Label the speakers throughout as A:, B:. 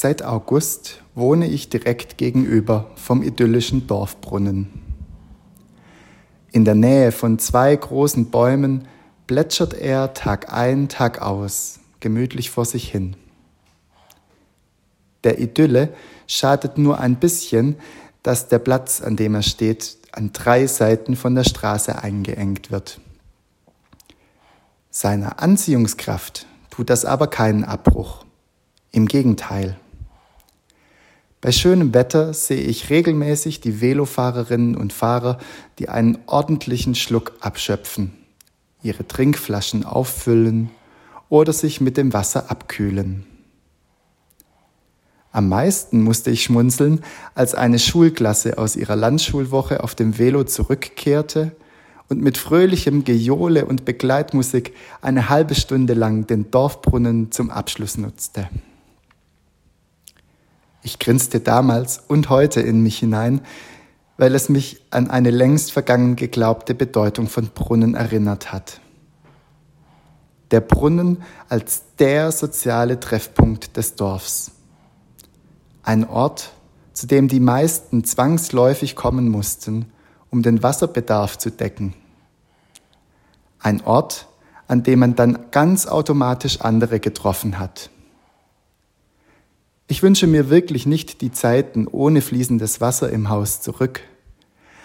A: Seit August wohne ich direkt gegenüber vom idyllischen Dorfbrunnen. In der Nähe von zwei großen Bäumen plätschert er Tag ein, Tag aus, gemütlich vor sich hin. Der Idylle schadet nur ein bisschen, dass der Platz, an dem er steht, an drei Seiten von der Straße eingeengt wird. Seiner Anziehungskraft tut das aber keinen Abbruch. Im Gegenteil. Bei schönem Wetter sehe ich regelmäßig die Velofahrerinnen und Fahrer, die einen ordentlichen Schluck abschöpfen, ihre Trinkflaschen auffüllen oder sich mit dem Wasser abkühlen. Am meisten musste ich schmunzeln, als eine Schulklasse aus ihrer Landschulwoche auf dem Velo zurückkehrte und mit fröhlichem Gejohle und Begleitmusik eine halbe Stunde lang den Dorfbrunnen zum Abschluss nutzte. Ich grinste damals und heute in mich hinein, weil es mich an eine längst vergangen geglaubte Bedeutung von Brunnen erinnert hat. Der Brunnen als der soziale Treffpunkt des Dorfs. Ein Ort, zu dem die meisten zwangsläufig kommen mussten, um den Wasserbedarf zu decken. Ein Ort, an dem man dann ganz automatisch andere getroffen hat. Ich wünsche mir wirklich nicht die Zeiten ohne fließendes Wasser im Haus zurück.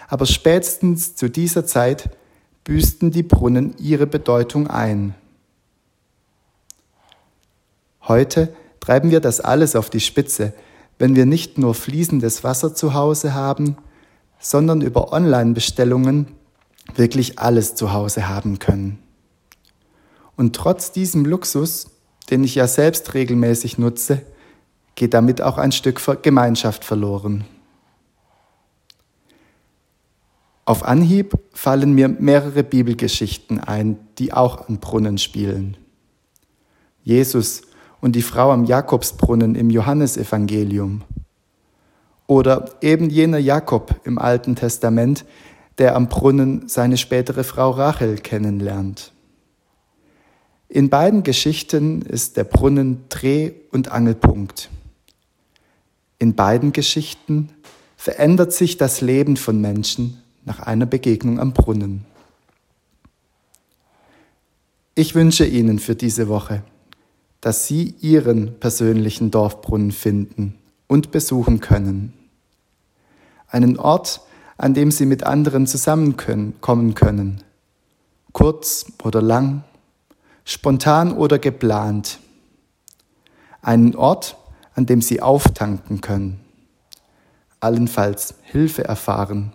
A: Aber spätestens zu dieser Zeit büßten die Brunnen ihre Bedeutung ein. Heute treiben wir das alles auf die Spitze, wenn wir nicht nur fließendes Wasser zu Hause haben, sondern über Online-Bestellungen wirklich alles zu Hause haben können. Und trotz diesem Luxus, den ich ja selbst regelmäßig nutze, geht damit auch ein Stück Gemeinschaft verloren. Auf Anhieb fallen mir mehrere Bibelgeschichten ein, die auch an Brunnen spielen. Jesus und die Frau am Jakobsbrunnen im Johannesevangelium. Oder eben jener Jakob im Alten Testament, der am Brunnen seine spätere Frau Rachel kennenlernt. In beiden Geschichten ist der Brunnen Dreh- und Angelpunkt. In beiden Geschichten verändert sich das Leben von Menschen nach einer Begegnung am Brunnen. Ich wünsche Ihnen für diese Woche, dass Sie Ihren persönlichen Dorfbrunnen finden und besuchen können. Einen Ort, an dem Sie mit anderen zusammenkommen können. Kurz oder lang, spontan oder geplant. Einen Ort, an dem sie auftanken können, allenfalls Hilfe erfahren,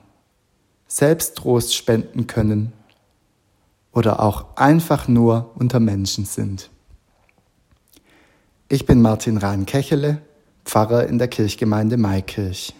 A: Selbsttrost spenden können oder auch einfach nur unter Menschen sind. Ich bin Martin Rahn-Kechele, Pfarrer in der Kirchgemeinde Maikirch.